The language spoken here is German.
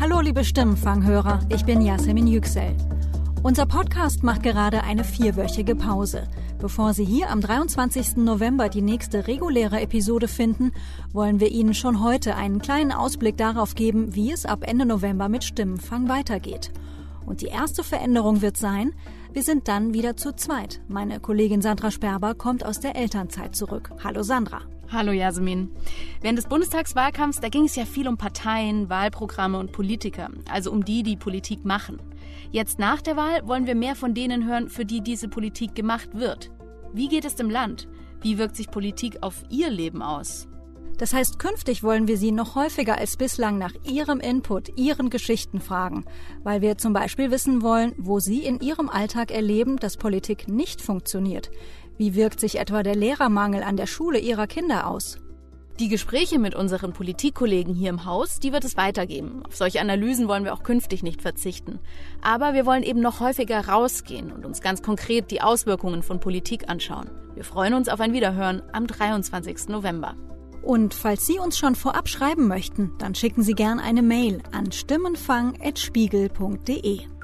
Hallo liebe Stimmenfanghörer, ich bin Yasemin Yüksel. Unser Podcast macht gerade eine vierwöchige Pause. Bevor Sie hier am 23. November die nächste reguläre Episode finden, wollen wir Ihnen schon heute einen kleinen Ausblick darauf geben, wie es ab Ende November mit Stimmenfang weitergeht. Und die erste Veränderung wird sein, wir sind dann wieder zu zweit. Meine Kollegin Sandra Sperber kommt aus der Elternzeit zurück. Hallo Sandra. Hallo Jasmin. Während des Bundestagswahlkampfs, da ging es ja viel um Parteien, Wahlprogramme und Politiker, also um die, die Politik machen. Jetzt nach der Wahl wollen wir mehr von denen hören, für die diese Politik gemacht wird. Wie geht es im Land? Wie wirkt sich Politik auf Ihr Leben aus? Das heißt, künftig wollen wir Sie noch häufiger als bislang nach Ihrem Input, Ihren Geschichten fragen, weil wir zum Beispiel wissen wollen, wo Sie in Ihrem Alltag erleben, dass Politik nicht funktioniert. Wie wirkt sich etwa der Lehrermangel an der Schule Ihrer Kinder aus? Die Gespräche mit unseren Politikkollegen hier im Haus, die wird es weitergeben. Auf solche Analysen wollen wir auch künftig nicht verzichten. Aber wir wollen eben noch häufiger rausgehen und uns ganz konkret die Auswirkungen von Politik anschauen. Wir freuen uns auf ein Wiederhören am 23. November. Und falls Sie uns schon vorab schreiben möchten, dann schicken Sie gern eine Mail an stimmenfang.spiegel.de.